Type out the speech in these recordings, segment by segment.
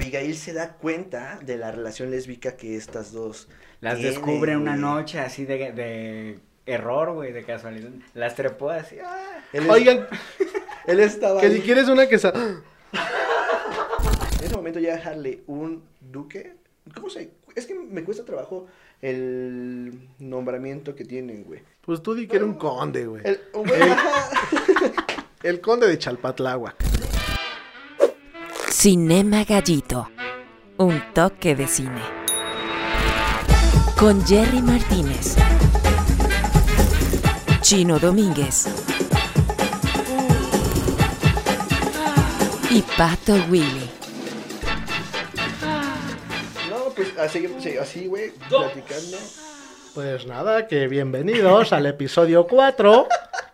Abigail se da cuenta de la relación lésbica que estas dos Las tienen, descubre una güey. noche así de, de error, güey, de casualidad. Las trepó así. ah. Él es- Oigan, él estaba que ahí. si quieres una que sa- En ese momento ya dejarle un duque. ¿Cómo se? Es que me cuesta trabajo el nombramiento que tienen, güey. Pues tú di que era un conde, güey. El conde de Chalpatláhuac. Cinema Gallito. Un toque de cine. Con Jerry Martínez. Chino Domínguez. Y Pato Willy. No, pues así, sí, así, güey, platicando. Pues nada, que bienvenidos al episodio 4.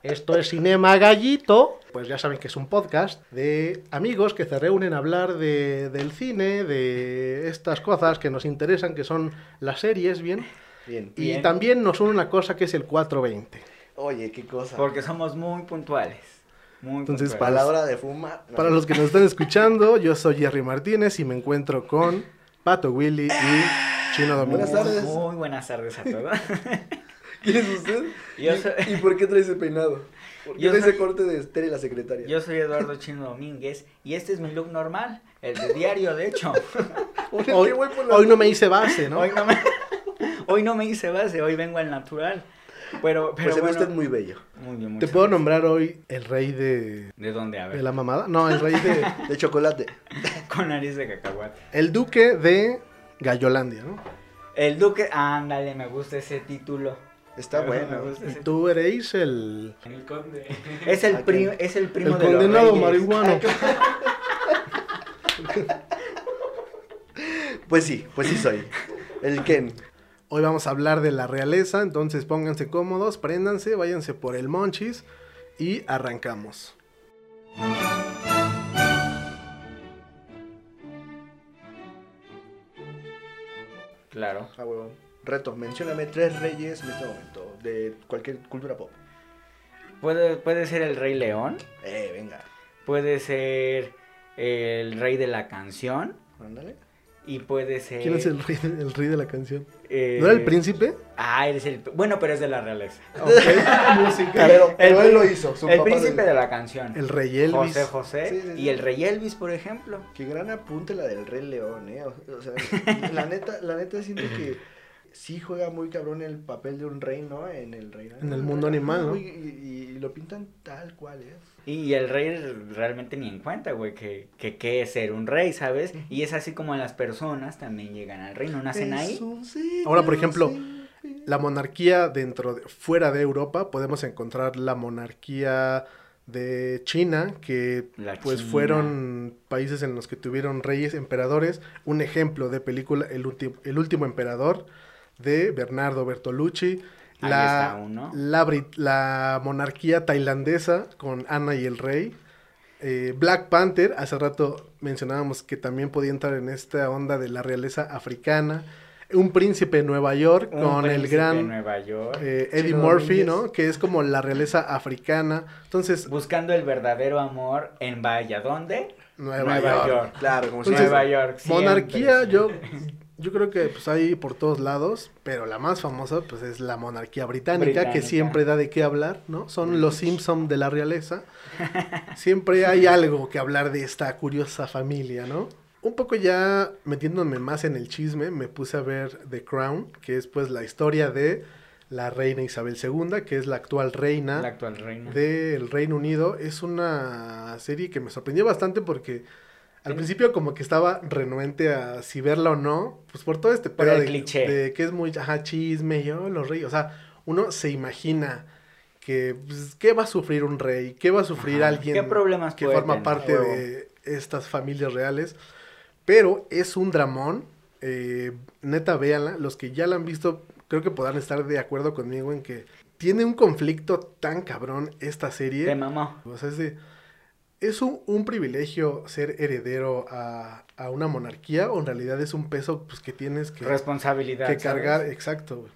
Esto es Cinema Gallito. Pues ya saben que es un podcast de amigos que se reúnen a hablar de, del cine, de estas cosas que nos interesan, que son las series, ¿bien? Bien. Y Bien. también nos une una cosa que es el 420. Oye, qué cosa. Porque somos muy puntuales. Muy Entonces, A puntuales. la hora de fumar. no. Para los que nos están escuchando, yo soy Jerry Martínez y me encuentro con Pato Willy y Chino Domínguez. Buenas tardes. Muy buenas tardes a todos. ¿Quién es usted? Yo ¿Y, soy- ¿Y por qué trae ese peinado? ¿Por qué Yo ese soy- corte de Tere la secretaria? Yo soy Eduardo Chino Domínguez y este es mi look normal, el de diario, de hecho. Hoy, no me hice base, ¿no? Hoy no me, hoy no me hice base, hoy vengo al natural. Pero, pero Pues se ve bueno, usted muy bello. muy bien, ¿Te puedo gracias. nombrar hoy el rey de, ¿De dónde? A ver. de la mamada? No, el rey de... De chocolate. Con nariz de cacahuate. El duque de Gallolandia, ¿no? El duque, ándale, me gusta ese título. Está bueno. Y ese tú eres el... El conde. Es el, ¿A pri- quién? es el primo El de los condenado reyes. marihuano. Pues sí, pues sí soy. El Ken. Hoy vamos a hablar de la realeza, entonces pónganse cómodos, préndanse, váyanse por el monchis y arrancamos. Claro. Ah, huevón. Reto, mencióname tres reyes en este momento. De cualquier cultura pop. Puede, puede ser el rey león. Eh, venga. Puede ser el rey de la canción. Ándale. Y puede ser. ¿Quién es el rey, de- el rey de la canción? eh, ¿No era el príncipe? Ah, eres el. Bueno, pero es de la realeza. Música. Pero, pero El él lo hizo. Su el papá príncipe de la canción. El rey Elvis. José José. Sí, sí, sí. Y el rey Elvis, por ejemplo. Qué gran apunte la del Rey León, eh. O o sea, la neta, la neta siento que sí juega muy cabrón el papel de un rey, ¿no? En el rey. En el mundo animal, ¿no? Y, y- y lo pintan tal cual, ¿eh? Y el rey realmente ni en cuenta, güey, que, que qué es ser un rey, ¿sabes? Y es así como las personas también llegan al reino, nacen Es ahí. siglo Ahora, por ejemplo. La monarquía dentro de, fuera de Europa, podemos encontrar la monarquía de China, que La pues China. fueron países en los que tuvieron reyes, emperadores. Un ejemplo de película, El, Ulti- el último emperador, de Bernardo Bertolucci. Ahí La, está uno. la, monarquía tailandesa con Ana y el rey. Eh, Black Panther, hace rato mencionábamos que también podía entrar en esta onda de la realeza africana. Un príncipe de Nueva York Un con el gran Nueva York. eh, Eddie Murphy, Domínguez. ¿no? Que es como la realeza africana. Entonces, Buscando el verdadero amor en Vaya, ¿dónde? Nueva, York. Claro, como Entonces, Nueva York. siempre, Monarquía, yo, yo creo que pues hay por todos lados, pero la más famosa pues es la monarquía británica, Británica. que siempre da de qué hablar, ¿no? Son los Simpson de la realeza. Siempre hay algo que hablar de esta curiosa familia, ¿no? Un poco ya metiéndome más en el chisme, me puse a ver The Crown, que es pues la historia de la reina Isabel II, que es la actual reina La actual reina. del Reino Unido. Es una serie que me sorprendió bastante porque al Sí. principio como que estaba renuente a si verla o no, pues por todo este pedo de, cliché. de que es muy, ajá, chisme, yo los reyes, o sea, uno se imagina que, pues, ¿qué va a sufrir un rey? ¿Qué va a sufrir Ajá. alguien ¿Qué problemas que forma tener? parte Huevo. de estas familias reales? Pero es un dramón, eh, neta, véanla, los que ya la han visto creo que podrán estar de acuerdo conmigo en que tiene un conflicto tan cabrón esta serie. Te mamó. O sea, es de- ¿Es un, un privilegio ser heredero a, a una monarquía o en realidad es un peso pues, que tienes que, Responsabilidad. que cargar? ¿sabes? Exacto.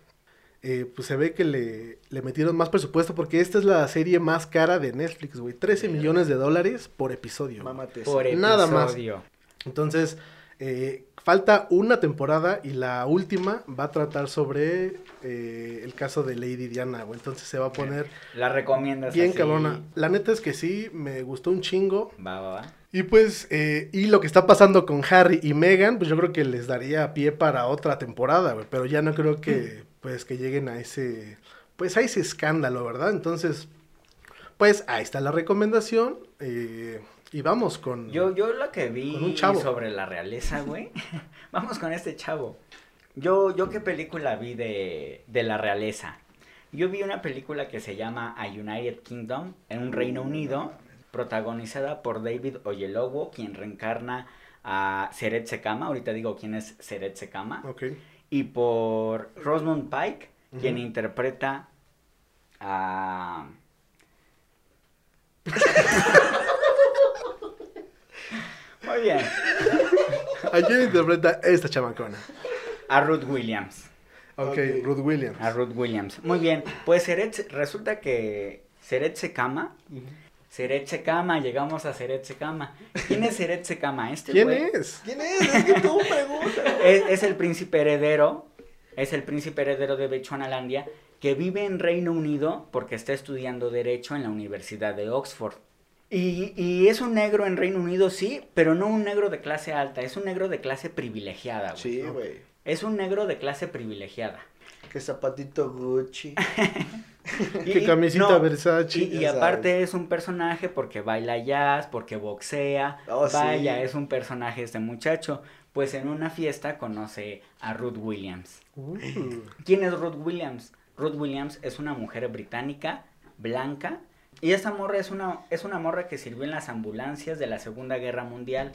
Eh, pues se ve que le, le metieron más presupuesto porque esta es la serie más cara de Netflix, güey. 13 millones de dólares por episodio. Mámate. Por esa. Nada más. episodio. Entonces, Eh, falta una temporada y la última va a tratar sobre eh, el caso de Lady Diana, güey. Entonces se va a poner La recomiendas bien así? cabrona. La neta es que sí, me gustó un chingo. Va, va, va. Y pues, eh, y lo que está pasando con Harry y Meghan, pues yo creo que les daría pie para otra temporada, güey. Pero ya no creo que, pues, que lleguen a ese, pues, a ese escándalo, ¿verdad? Entonces, pues, ahí está la recomendación. eh, y vamos con... Yo, yo lo que vi Con un chavo. sobre la realeza, güey. Vamos con este chavo. Yo, yo qué película vi de, de la realeza. Yo vi una película que se llama A United Kingdom en un Reino Unido, protagonizada por David Oyelowo, quien reencarna a Seret Sekama. Ahorita digo quién es Seret Sekama. Ok. Y por Rosamund Pike, quien interpreta a... Muy bien. ¿A quién interpreta esta chamacona? A Ruth Williams. Ok, Ok. Ruth Williams. A Ruth Williams. Muy bien. Pues Seret, resulta que Seret Sekama. Seret Sekama, llegamos a Seret Sekama. ¿Quién es Seret Sekama? Este ¿Quién güey es? ¿Quién es? Es que tú preguntas. es, es el príncipe heredero. Es el príncipe heredero de Bechuanalandia que vive en Reino Unido porque está estudiando Derecho en la Universidad de Oxford. Y, y es un negro en Reino Unido, sí, pero no un negro de clase alta, es un negro de clase privilegiada, güey. Sí, güey. Es un negro de clase privilegiada. Que zapatito Gucci. ¿Qué camisita Versace? Y, y aparte es un personaje porque baila jazz, porque boxea. Oh, sí. Vaya, es un personaje este muchacho. Pues en una fiesta conoce a Ruth Williams. Uh, ¿Quién es Ruth Williams? Ruth Williams es una mujer británica, blanca. Y esta morra es una, es una morra que sirvió en las ambulancias de la Segunda Guerra Mundial.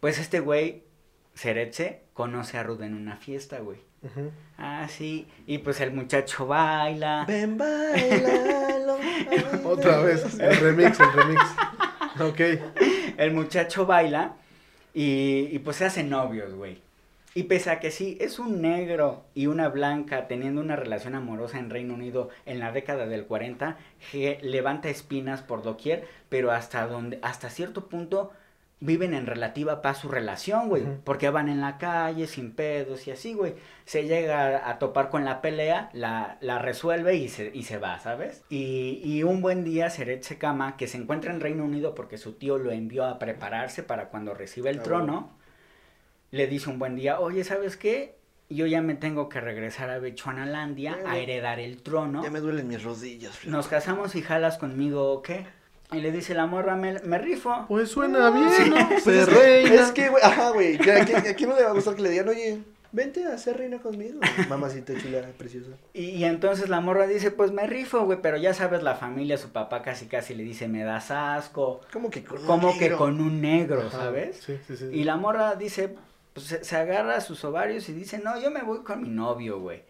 Pues este güey, Ceretze, conoce a Ruth en una fiesta, güey. Ah, sí. Y pues el muchacho baila. Ven, bailalo. Otra vez, el remix, el remix. Ok. El muchacho baila y, y pues se hacen novios, güey. Y pese a que sí, es un negro y una blanca teniendo una relación amorosa en Reino Unido en la década del 40, que levanta espinas por doquier, pero hasta donde, hasta cierto punto viven en relativa paz su relación, güey. Porque van en la calle sin pedos y así, güey. Se llega a, topar con la pelea, la, la resuelve y se, y se va, ¿sabes? Y, y un buen día Seret Sekama, que se encuentra en Reino Unido porque su tío lo envió a prepararse para cuando reciba el Ah, trono, le dice un buen día, oye, ¿sabes qué? Yo ya me tengo que regresar a Bechuanalandia a Bueno. heredar el trono. Ya me duelen mis rodillas. flaco. Nos casamos y jalas conmigo o qué? Y le dice la morra, me, me rifo. Pues suena bien, ¿no? Pues Se es, que, reina. es que, güey, ajá, güey. que ¿A, quién- a quién no le va a gustar que le digan, oye, vente a ser reina conmigo? Mamacita chula, preciosa. Y, y entonces la morra dice, pues me rifo, güey, pero ya sabes, la familia, su papá casi casi le dice, me das asco. ¿Cómo que con un Como que negro? con un negro, Ajá, ¿sabes? Sí, sí, sí. Y la morra dice, pues se, se agarra a sus ovarios y dice, no, yo me voy con mi novio, güey.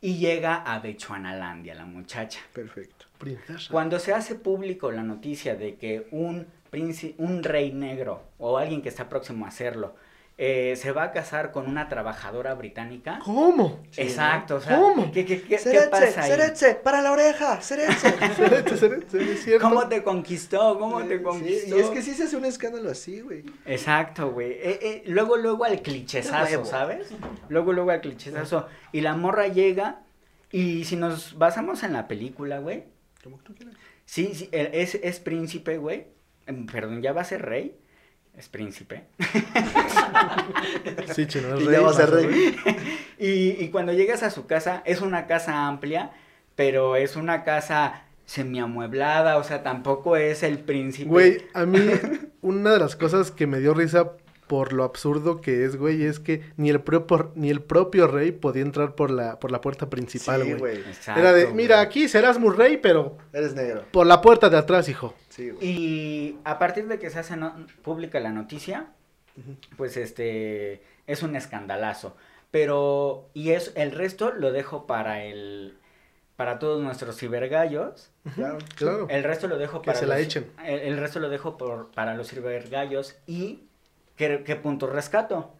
Y llega a Bechuanalandia, la muchacha. Perfecto. Princesa. Cuando se hace público la noticia de que un, príncipe, un rey negro o alguien que está próximo a hacerlo eh, se va a casar con una trabajadora británica. ¿Cómo? Sí, Exacto, o sea, ¿Cómo? ¿qué, qué, qué- qué pasa ahí? Ceretze, para la oreja, Ceretze. Serete, serete, es cierto. ¿Cómo te conquistó? ¿Cómo te Sí, conquistó? y es que sí se hace un escándalo así, güey. Exacto, güey. Eh, eh, luego, luego al De clichezazo. ¿sabes? Luego, luego al clichezazo. Y la morra llega y si nos basamos en la película, güey, Como tú quieras. sí, sí, es, es príncipe, güey. Em, Perdón, ya va a ser rey. Es príncipe. Sí, chino, es Y rey. ya va a ser vas rey. Y, y cuando llegas a su casa, es una casa amplia, pero es una casa semiamueblada, o sea, tampoco es el príncipe. Güey, a mí una de las cosas que me dio risa por lo absurdo que es, güey, es que ni el propio, ni el propio rey podía entrar por la, por la puerta principal, Sí, güey. güey. Exacto, Era de, güey. mira, aquí serás muy rey, pero Eres negro. por la puerta de atrás, hijo. Sí, güey. Y a partir de que se hace no- pública la noticia, pues este es un escandalazo. Pero, y es el resto lo dejo para el para todos nuestros cibergallos. Claro. Claro. El resto lo dejo Que para se la los- echen. El, el resto lo dejo por, para los cibergallos y ¿qué, qué puntos rescato?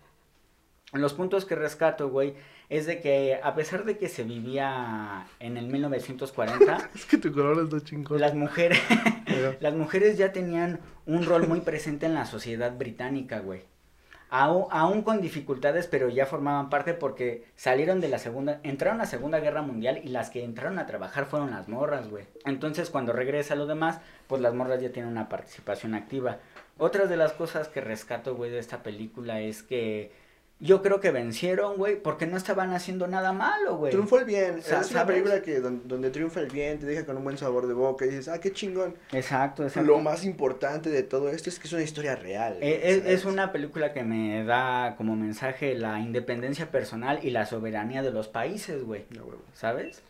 Los puntos que rescato, güey, es de que a pesar de que se vivía en el 1940, Es que tu color es de chingón. las mujeres las mujeres ya tenían un rol muy presente en la sociedad británica, güey. Aún, aún con dificultades, pero ya formaban parte porque salieron de la segunda, entraron a la segunda guerra mundial y las que entraron a trabajar fueron las morras, güey. Entonces cuando regresa lo demás, pues las morras ya tienen una participación activa. Otras de las cosas que rescato, güey, de esta película es que yo creo que vencieron, güey, porque no estaban haciendo nada malo, güey. Triunfó el bien. Sa- es una película que don- donde triunfa el bien, te deja con un buen sabor de boca y dices, ah, qué chingón. Exacto, exacto. Lo más importante de todo esto es que es una historia real. Eh, Es, es una película que me da como mensaje la independencia personal y la soberanía de los países, güey. No. ¿Sabes?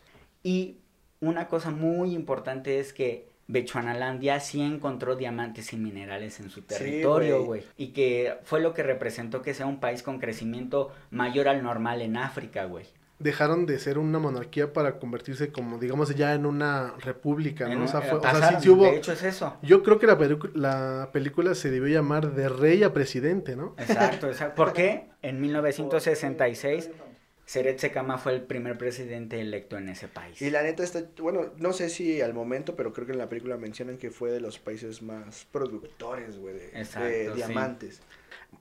Y una cosa muy importante es que Bechuanalandia sí encontró diamantes y minerales en su territorio, güey. Y que fue lo que representó que sea un país con crecimiento mayor al normal en África, güey. Dejaron de ser una monarquía para convertirse como, digamos, ya en una república, ¿no? En- o sea, eh, fue- o sea, sí- sí hubo... De hecho es eso. Yo creo que la, la película se debió llamar De Rey a Presidente, ¿no? Exacto, exacto. ¿Por qué? En 1966, Seret Sekama fue el primer presidente electo en ese país. Y la neta está, bueno, no sé si al momento, pero creo que en la película mencionan que fue de los países más productores, güey, de, Exacto, de sí. diamantes.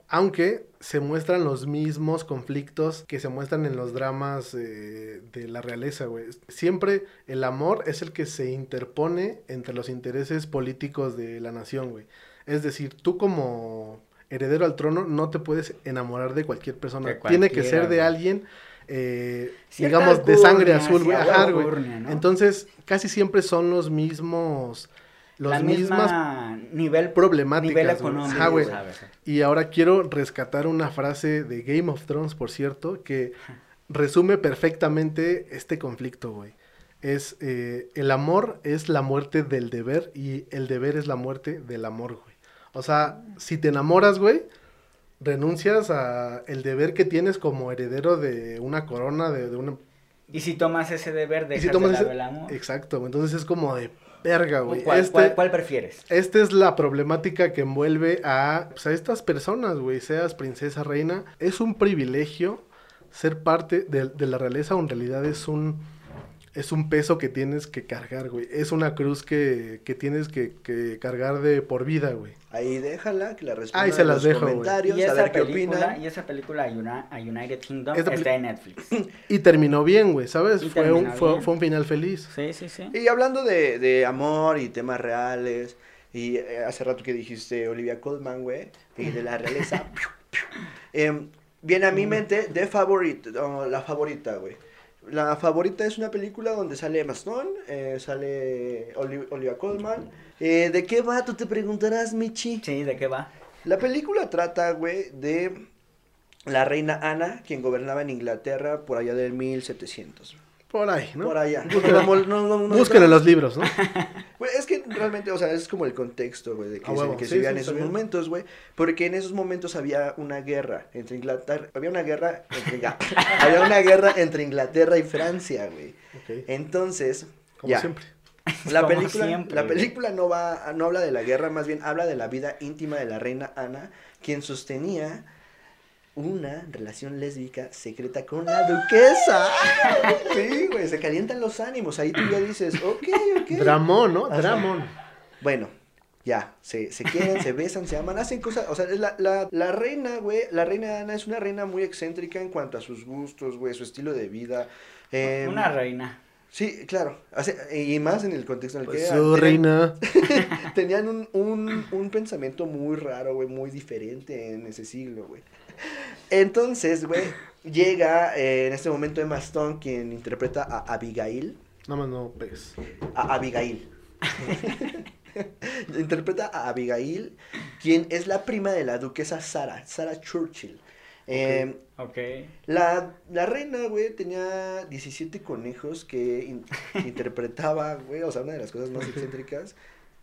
Aunque se muestran los mismos conflictos que se muestran en los dramas eh, de la realeza, güey. Siempre el amor es el que se interpone entre los intereses políticos de la nación, güey. Es decir, tú como heredero al trono no te puedes enamorar de cualquier persona. De Tiene que ser de alguien, eh, digamos, de sangre azul, güey. Ajá, ¿no? Entonces, casi siempre son los mismos... Los la mismas misma nivel problemáticas, nivel. Y ahora quiero rescatar una frase de Game of Thrones, por cierto, que resume perfectamente este conflicto, güey. Es, eh, el amor es la muerte del deber y el deber es la muerte del amor, güey. O sea, si te enamoras, güey, renuncias a el deber que tienes como heredero de una corona, de, de una... Y si tomas ese deber, dejas si tomas de lado ese- el amor. Exacto, entonces es como de verga, güey. ¿Cuál, Este- cuál- cuál prefieres? esta es la problemática que envuelve a, pues, a estas personas, güey, seas princesa, reina. Es un privilegio ser parte de, de la realeza o en realidad es un, es un peso que tienes que cargar, güey. Es una cruz que, que tienes que, que cargar de por vida, güey. Ahí déjala, que la respondan Ahí se en las los dejo, comentarios, Y a esa, ver qué película, opinan. y esa película, a Uni- a United Kingdom, Esta está en Netflix. Y terminó bien, güey, ¿sabes? Fue un, fue, un final feliz. Sí, sí, sí. Y hablando de, de amor y temas reales, y eh, hace rato que dijiste Olivia Colman, güey, y de la realeza, piu, piu, em, viene a mi mente The Favorite, oh, la favorita, güey. La favorita es una película donde sale Emma Stone, eh, sale Oli- Olivia Colman. Eh, ¿De qué va? Tú te preguntarás, Michi. Sí, ¿de qué va? La película trata, güey, de la reina Ana, quien gobernaba en Inglaterra por allá del 1700. Por ahí, ¿no? Por allá. Busquen, No, no, no, no, no, busquen en los libros, ¿no? Güey, realmente, o sea, es como el contexto, güey, de que, se, que sí, se vivían sí, esos momentos, güey. Porque en esos momentos había una guerra entre Inglaterra, había una guerra entre, había una guerra entre Inglaterra y Francia, güey. Entonces, como ya. siempre. La Como película, siempre, la película no va, no habla de la guerra, más bien habla de la vida íntima de la reina Ana, quien sostenía una relación lésbica secreta con la duquesa. Sí, güey, se calientan los ánimos. Ahí tú ya dices, ok, ok. Dramón, ¿no? Ajá. Dramón. Bueno, ya, se, se quieren, se besan, se aman, hacen cosas, o sea, la, la, la reina, güey, la reina Ana es una reina muy excéntrica en cuanto a sus gustos, güey, su estilo de vida. em, Una reina. Sí, claro, y más en el contexto en el Pues que su tenían- reina. tenían un, un, un pensamiento muy raro, güey, muy diferente en ese siglo, güey. Entonces, güey, llega eh, en este momento Emma Stone, quien interpreta a Abigail, Nada más no pegues. a Abigail. Interpreta a Abigail, quien es la prima de la duquesa Sara, Sara Churchill. Eh, Ok. la, la reina, güey, tenía 17 conejos que in- que interpretaba, güey, o sea, una de las cosas más excéntricas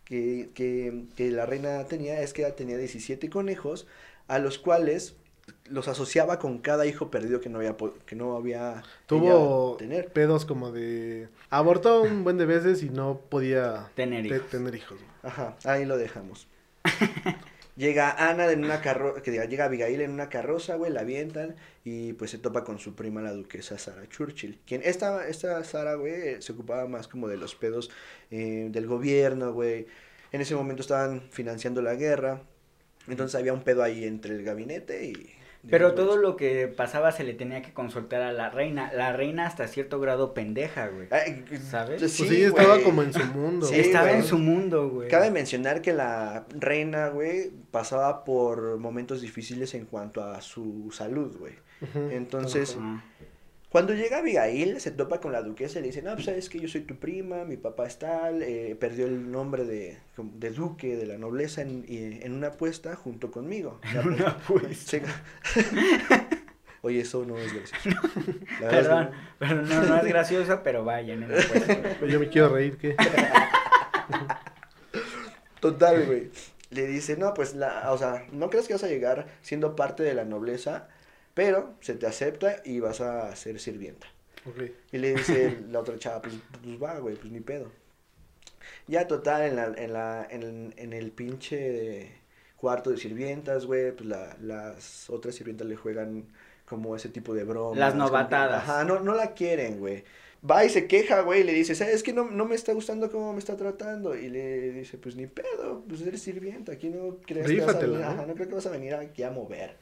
que, que, que la reina tenía es que ella tenía 17 conejos a los cuales los asociaba con cada hijo perdido que no había, que no había Tuvo tener. pedos como de... Abortó un buen de veces y no podía Tener te- hijos. tener hijos. güey. Ajá, ahí lo dejamos. llega Ana en una carroza, que diga, llega Abigail en una carroza, güey, la avientan y pues se topa con su prima, la duquesa Sara Churchill. Quien, esta, esta Sara, güey, se ocupaba más como de los pedos eh, del gobierno, güey. En ese momento estaban financiando la guerra. Entonces había un pedo ahí entre el gabinete y... Pero todo lo que pasaba se le tenía que consultar a la reina. La reina hasta cierto grado pendeja, güey. Ay, ¿Sabes? Pues sí, sí, estaba como en su mundo. Sí, Estaba güey. en su mundo, güey. Cabe mencionar que la reina, güey, pasaba por momentos difíciles en cuanto a su salud, güey. Entonces. Cuando llega Abigail, se topa con la duquesa y le dice, no, pues sabes que yo soy tu prima, mi papá es tal, eh, perdió el nombre de, de duque, de la nobleza en, y- en una apuesta junto conmigo. En una apuesta. Sí. Oye, eso no es gracioso. La verdad es que Perdón, no. pero no, no es gracioso, pero vaya, no puesto. Pues yo me quiero reír, ¿qué? Total, güey. Le dice, no, pues, la, o sea, no crees que vas a llegar siendo parte de la nobleza, pero se te acepta y vas a ser sirvienta. Y le dice la otra chava, pues, pues va, güey, pues ni pedo. Ya total, en, la, en, la, en, en el pinche cuarto de sirvientas, güey, pues la, las otras sirvientas le juegan como ese tipo de bromas. Las como novatadas. Ajá, no, no la quieren, güey. Va y se queja, güey, y le dice, ¿sabes que no, no me está gustando cómo me está tratando? Y le dice, pues ni pedo, pues eres sirvienta, aquí no crees que vas a venir, ¿no? ajá, no creo que vas a venir aquí a mover.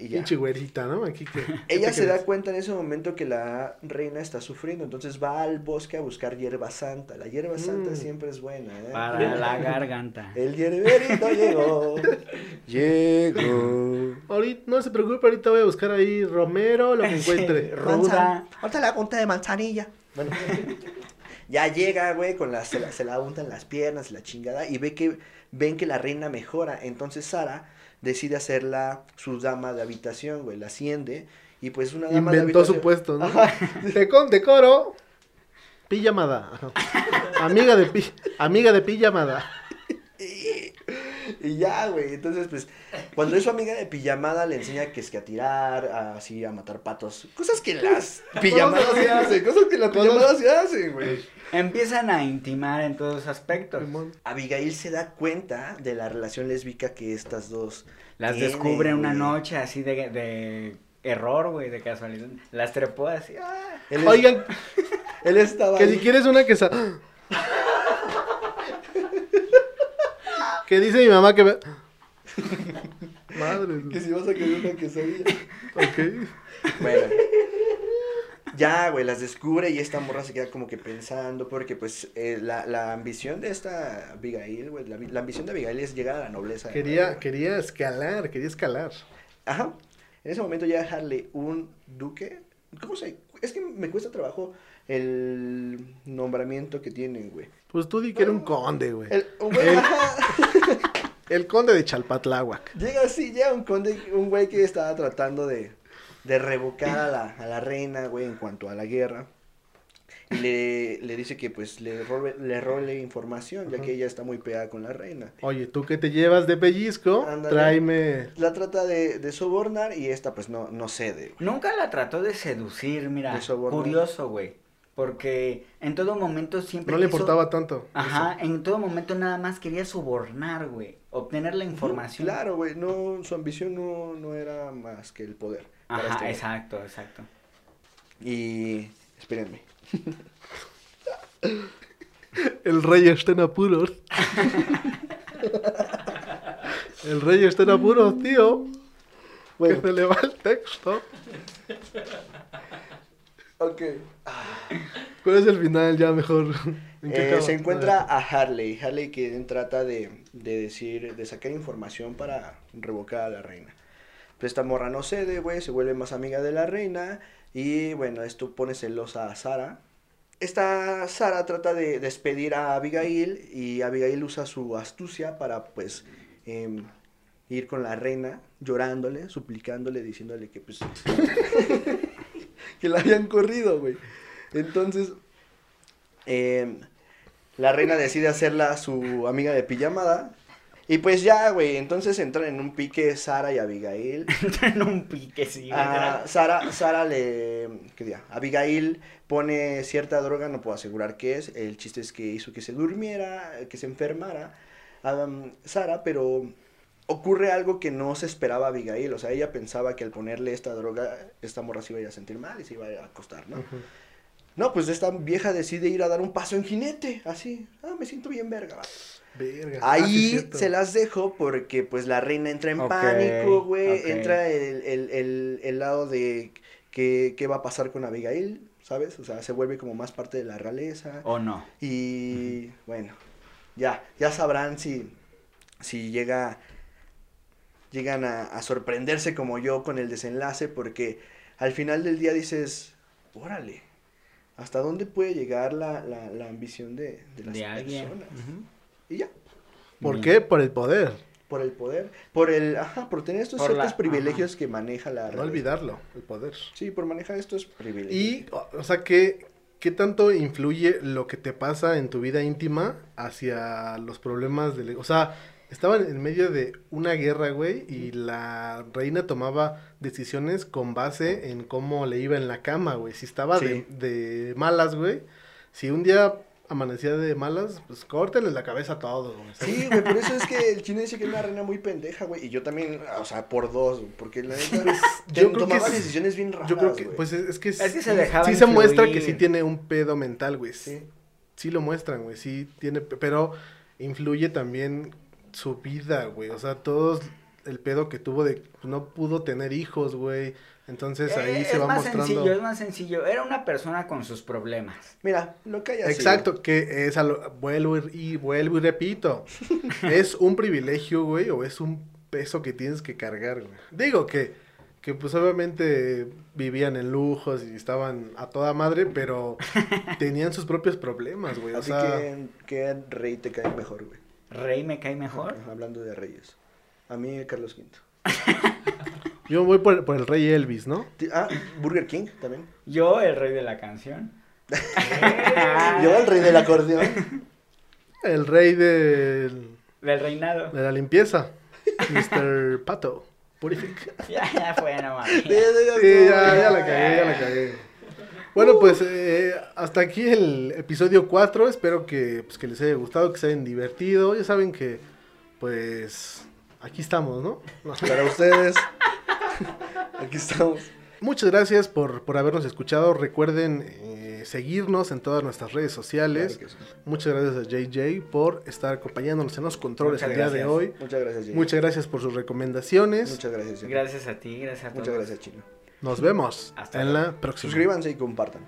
Y ya. Pinche güerita, ¿no? Aquí que. Ella ¿qué se da cuenta en ese momento que la reina está sufriendo, entonces va al bosque a buscar hierba santa. La hierba santa Mm. siempre es buena, ¿eh? Para la garganta. El hierberito llegó. Llegó. Ahorita, no se preocupe, ahorita voy a buscar ahí Romero, lo que encuentre. Ruda. Ahorita la punta de manzanilla. Bueno, ya llega, güey, con la, se la, se la untan las piernas y la chingada y ve que, ven que la reina mejora. Entonces Sara decide hacerla su dama de habitación, güey, la asciende y pues una dama de Inventó su habitación- puesto, ¿no? De con decoro. Pijamada. Ajá. Amiga de pi, amiga de pijamada. Y, ya, güey. Entonces, pues, cuando es su amiga de pijamada, le enseña que es que a tirar, a- así, a matar patos. Cosas que las pijamadas se hacen, cosas que las pijamadas se hacen, güey. Empiezan a intimar en todos aspectos. Simón. Abigail se da cuenta de la relación lésbica que estas dos Las tienen, descubre una noche así de, de error, güey, de casualidad. Las trepó así. ah. Él, es- Oigan, él estaba que ahí. si quieres una queso. Que dice mi mamá que me... Madre. Que si vas a querer una quesadilla. Ok. Bueno. Ya, güey, las descubre y esta morra se queda como que pensando, porque pues eh, la, la ambición de esta Abigail, güey, la, la ambición de Abigail es llegar a la nobleza. Quería, quería escalar, quería escalar. Ajá. En ese momento ya dejarle un duque. ¿Cómo se? Es que me cuesta trabajo el nombramiento que tienen, güey. Pues tú di que era un conde, güey. El, un güey, El- ajá. El conde de Chalpatláhuac. Llega así, ya un conde, un güey que estaba tratando de, de revocar a la, a la reina, güey, en cuanto a la guerra. Y le, le dice que pues le robe, le role información, ya que ella está muy pegada con la reina. Oye, tú que te llevas de pellizco, Ándale. tráeme. La trata de, de sobornar y esta pues no, no cede. güey. Nunca la trató de seducir, mira. De sobornar. Curioso, güey. Porque en todo momento siempre. No le quiso- importaba tanto. Ajá, en todo momento nada más quería sobornar, güey. Obtener la información. Claro, güey, no, su ambición no, no era más que el poder. Ajá, este exacto, exacto. Y espérenme. El rey está en apuros. El rey está en apuros, tío. Bueno. Que se le va el texto. Ok. ¿Cuál es el final? Ya mejor. ¿En qué Eh, se encuentra a Harley. Harley que trata de, de decir, de sacar información para revocar a la reina. Pues esta morra no cede, güey, se vuelve más amiga de la reina. Y bueno, esto pone celosa a Sara. Esta Sara trata de despedir a Abigail y Abigail usa su astucia para pues em, ir con la reina llorándole, suplicándole, diciéndole que pues que la habían corrido, güey. Entonces, em, la reina decide hacerla su amiga de pijamada. Y pues ya, güey, entonces entran en un pique Sara y Abigail. en un pique, sí. Ah, Sara, Sara le. ¿Qué día? Abigail pone cierta droga, no puedo asegurar qué es. El chiste es que hizo que se durmiera, que se enfermara. am, Sara, pero ocurre algo que no se esperaba Abigail. O sea, ella pensaba que al ponerle esta droga, esta morra se iba a ir a sentir mal y se iba a ir a acostar, ¿no? No, pues esta vieja decide ir a dar un paso en jinete, así. Ah, me siento bien verga. Verga. Ah, Ahí se las dejo porque pues la reina entra en pánico, güey. Entra el, el, el, el lado de que, qué va a pasar con Abigail, ¿sabes? O sea, se vuelve como más parte de la realeza. ¿O no? Y bueno, ya, ya sabrán si, si llega, llegan a, a sorprenderse como yo con el desenlace, porque al final del día dices, órale, ¿hasta dónde puede llegar la, la, la ambición de, de las De alguien. personas? Y ya, ¿Por Bien. qué? Por el poder. por el poder, por el, ajá, por tener estos Por ciertos la- privilegios que maneja la No olvidarlo, el poder. Sí, por manejar estos privilegios. Y, o o sea, ¿qué, ¿qué tanto influye lo que te pasa en tu vida íntima hacia los problemas de... O sea, estaban en medio de una guerra, güey, y la reina tomaba decisiones con base en cómo le iba en la cama, güey. Si estaba Sí. de, de malas, güey. Si un día amanecía de malas, pues córtenle la cabeza a todos, güey. Sí, güey, por eso es que el chino dice que es una reina muy pendeja, güey. Y yo también, o sea, por dos, güey, porque la neta yo yo creo tomaba que es- decisiones bien raras, Yo creo que, güey. pues es, es que, Es que se sí- dejaba sí se muestra que sí tiene un pedo mental, güey. Sí. Sí. Lo muestran, güey. Sí tiene, pe- pero influye también su vida, güey. O sea, todos el pedo que tuvo de no pudo tener hijos, güey. Entonces ahí Eh, se es va más mostrando. sencillo, es más sencillo. Era una persona con sus problemas. Mira, lo que haya sido. Exacto, que es a lo, vuelvo y, y vuelvo y repito. es un privilegio, güey, o es un peso que tienes que cargar, güey. Digo que, que pues obviamente vivían en lujos y estaban a toda madre, pero tenían sus propios problemas, güey. O Así sea, que, ¿qué rey te cae mejor, güey? Rey me cae mejor. Ajá, Hablando de reyes. A mí, Carlos V. yo voy por, por el rey Elvis, ¿no? Ah, Burger King también. Yo, el rey de la canción. Yo, el rey del acordeón. El rey del- Del reinado. de la limpieza, Mr. Pato. Purific. Ya, ya fue, no mames. Sí, ya, ya la cagué, ya la cagué. Bueno, pues eh, hasta aquí el episodio 4. Espero que, pues, que les haya gustado, que se hayan divertido. Ya saben que, pues, aquí estamos, ¿no? Para ustedes. Aquí estamos. Muchas gracias por, por habernos escuchado. Recuerden eh, seguirnos en todas nuestras redes sociales. Claro que sí. Muchas gracias a JJ por estar acompañándonos en los controles Muchas el día de hoy. Muchas gracias, Jimmy. Muchas gracias por sus recomendaciones. Muchas gracias, Jimmy. Gracias a ti, gracias a todos. Muchas gracias, Chino. Nos vemos Hasta en luego. la próxima. Suscríbanse y compartan.